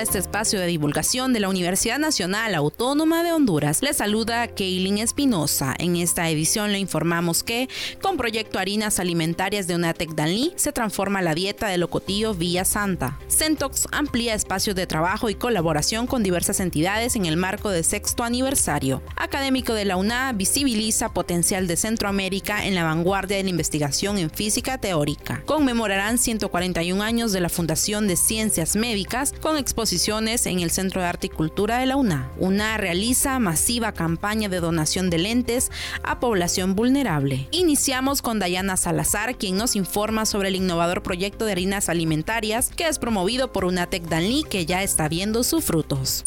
A este espacio de divulgación de la Universidad Nacional Autónoma de Honduras. Les saluda Keilin Espinosa. En esta edición le informamos que, con proyecto Harinas Alimentarias de Unatec Danlí, se transforma la dieta de locotillo Villa Santa. Centox amplía espacios de trabajo y colaboración con diversas entidades en el marco del sexto aniversario. Académico de la UNA visibiliza potencial de Centroamérica en la vanguardia de la investigación en física teórica. Conmemorarán 141 años de la Fundación de Ciencias Médicas con en el Centro de Arte y Cultura de la UNA. UNA realiza masiva campaña de donación de lentes a población vulnerable. Iniciamos con Dayana Salazar, quien nos informa sobre el innovador proyecto de harinas alimentarias que es promovido por UNATEC Danlí que ya está viendo sus frutos.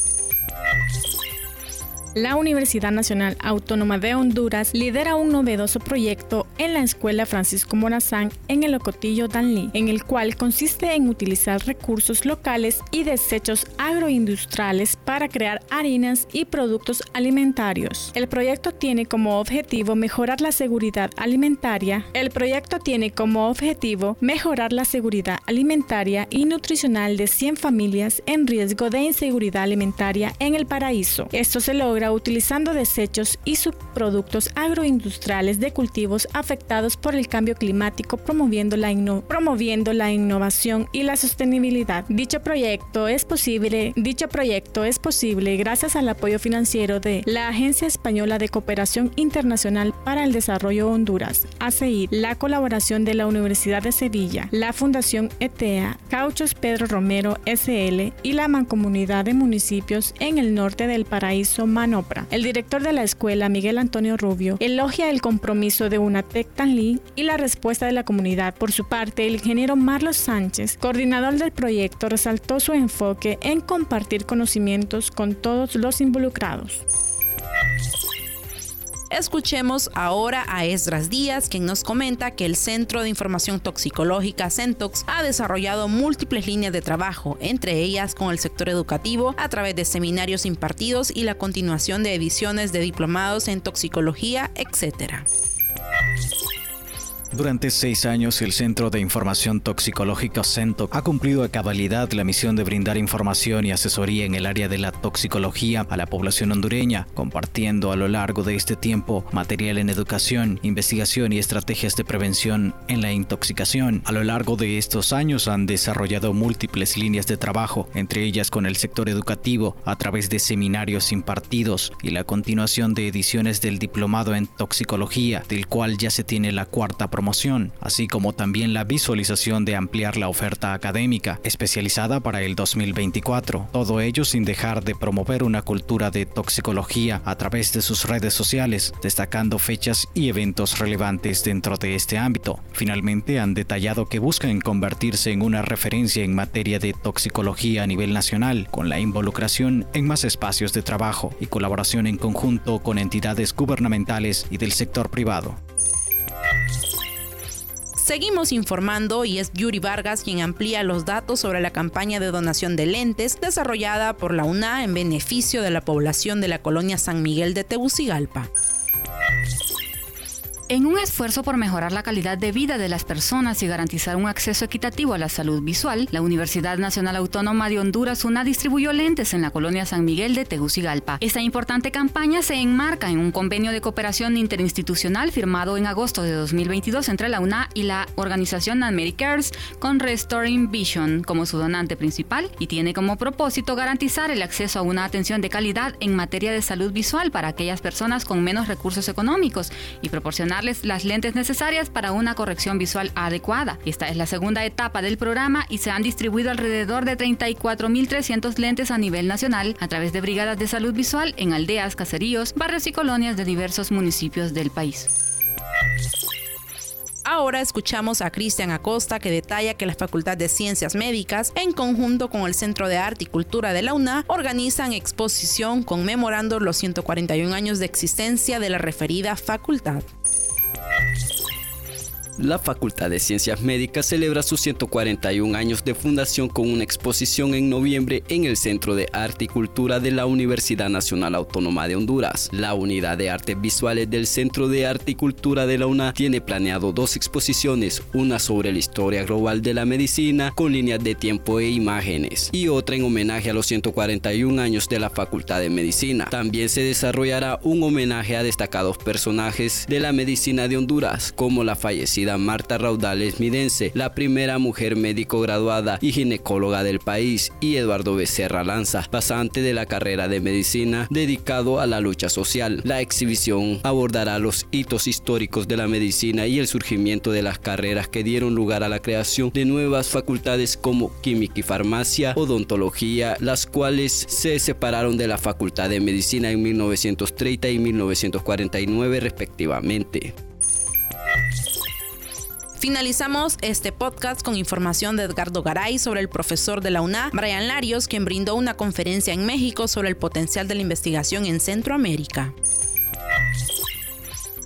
La Universidad Nacional Autónoma de Honduras lidera un novedoso proyecto en la Escuela Francisco Morazán en el Ocotillo Danlí, en el cual consiste en utilizar recursos locales y desechos agroindustriales para crear harinas y productos alimentarios. El proyecto tiene como objetivo mejorar la seguridad alimentaria. El proyecto tiene como objetivo mejorar la seguridad alimentaria y nutricional de 100 familias en riesgo de inseguridad alimentaria en el paraíso. Esto se logra utilizando desechos y subproductos agroindustriales de cultivos afectados por el cambio climático, promoviendo la, innovación y la sostenibilidad. Dicho proyecto es posible, dicho proyecto es posible gracias al apoyo financiero de la Agencia Española de Cooperación Internacional para el Desarrollo Honduras, ACI, la colaboración de la Universidad de Sevilla, la Fundación ETEA, Cauchos Pedro Romero SL y la Mancomunidad de Municipios en el norte del Paraíso El director de la escuela, Miguel Antonio Rubio, elogia el compromiso de UNATEC Tanlí y la respuesta de la comunidad. Por su parte, el ingeniero Marlos Sánchez, coordinador del proyecto, resaltó su enfoque en compartir conocimientos con todos los involucrados. Escuchemos ahora a Esdras Díaz, quien nos comenta que el Centro de Información Toxicológica Centox ha desarrollado múltiples líneas de trabajo, entre ellas con el sector educativo a través de seminarios impartidos y la continuación de ediciones de diplomados en toxicología, etc. Durante seis años, el Centro de Información Toxicológica CENTOC ha cumplido a cabalidad la misión de brindar información y asesoría en el área de la toxicología a la población hondureña, compartiendo a lo largo de este tiempo material en educación, investigación y estrategias de prevención en la intoxicación. A lo largo de estos años han desarrollado múltiples líneas de trabajo, entre ellas con el sector educativo, a través de seminarios impartidos y la continuación de ediciones del Diplomado en Toxicología, del cual ya se tiene la cuarta promoción así como también la visualización de ampliar la oferta académica especializada para el 2024. Todo ello sin dejar de promover una cultura de toxicología a través de sus redes sociales, destacando fechas y eventos relevantes dentro de este ámbito. Finalmente han detallado que buscan convertirse en una referencia en materia de toxicología a nivel nacional, con la involucración en más espacios de trabajo y colaboración en conjunto con entidades gubernamentales y del sector privado. Seguimos informando y es Yuri Vargas quien amplía los datos sobre la campaña de donación de lentes desarrollada por la UNA en beneficio de la población de la colonia San Miguel de Tegucigalpa. En un esfuerzo por mejorar la calidad de vida de las personas y garantizar un acceso equitativo a la salud visual, la Universidad Nacional Autónoma de Honduras UNA distribuyó lentes en la colonia San Miguel de Tegucigalpa. Esta importante campaña se enmarca en un convenio de cooperación interinstitucional firmado en agosto de 2022 entre la UNA y la organización Americares con Restoring Vision como su donante principal y tiene como propósito garantizar el acceso a una atención de calidad en materia de salud visual para aquellas personas con menos recursos económicos y proporcionar las lentes necesarias para una corrección visual adecuada. Esta es la segunda etapa del programa y se han distribuido alrededor de 34.300 lentes a nivel nacional a través de brigadas de salud visual en aldeas, caseríos, barrios y colonias de diversos municipios del país. Ahora escuchamos a Cristian Acosta que detalla que la Facultad de Ciencias Médicas, en conjunto con el Centro de Arte y Cultura de la UNA, organizan exposición conmemorando los 141 años de existencia de la referida facultad. La Facultad de Ciencias Médicas celebra sus 141 años de fundación con una exposición en noviembre en el Centro de Arte y Cultura de la Universidad Nacional Autónoma de Honduras. La Unidad de Artes Visuales del Centro de Arte y Cultura de la UNA tiene planeado dos exposiciones, una sobre la historia global de la medicina con líneas de tiempo e imágenes y otra en homenaje a los 141 años de la Facultad de Medicina. También se desarrollará un homenaje a destacados personajes de la medicina de Honduras como la fallecida Marta Raudales Midense, la primera mujer médico graduada y ginecóloga del país, y Eduardo Becerra Lanza, pasante de la carrera de medicina dedicado a la lucha social. La exhibición abordará los hitos históricos de la medicina y el surgimiento de las carreras que dieron lugar a la creación de nuevas facultades como química y farmacia, odontología, las cuales se separaron de la Facultad de Medicina en 1930 y 1949 respectivamente. Finalizamos este podcast con información de Edgardo Garay sobre el profesor de la UNA, Brian Larios, quien brindó una conferencia en México sobre el potencial de la investigación en Centroamérica.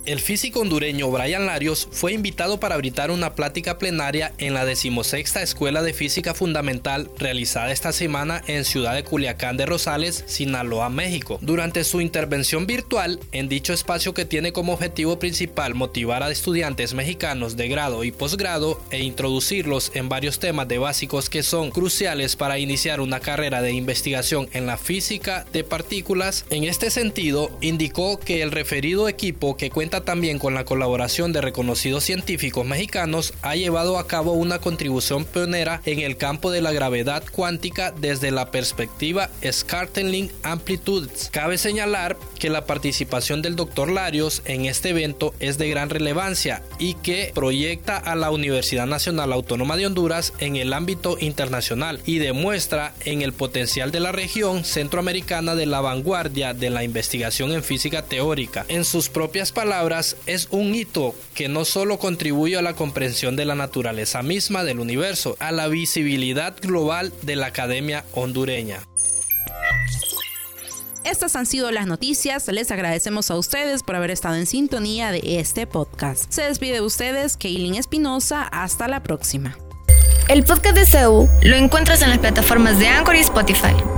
El físico hondureño Brian Larios fue invitado para brindar una plática plenaria en la decimosexta Escuela de Física Fundamental realizada esta semana en Ciudad de Culiacán de Rosales, Sinaloa, México. Durante su intervención virtual en dicho espacio que tiene como objetivo principal motivar a estudiantes mexicanos de grado y posgrado e introducirlos en varios temas de básicos que son cruciales para iniciar una carrera de investigación en la física de partículas, en este sentido indicó que el referido equipo que cuenta también con la colaboración de reconocidos científicos mexicanos, ha llevado a cabo una contribución pionera en el campo de la gravedad cuántica desde la perspectiva Scarteling Amplitudes. Cabe señalar que la participación del Dr. Larios en este evento es de gran relevancia y que proyecta a la Universidad Nacional Autónoma de Honduras en el ámbito internacional y demuestra en el potencial de la región centroamericana de la vanguardia de la investigación en física teórica. En sus propias palabras, es un hito que no solo contribuye a la comprensión de la naturaleza misma del universo, a la visibilidad global de la academia hondureña. Estas han sido las noticias. Les agradecemos a ustedes por haber estado en sintonía de este podcast. Se despide de ustedes, Kaylin Espinosa. Hasta la próxima. El podcast de CEU lo encuentras en las plataformas de Anchor y Spotify.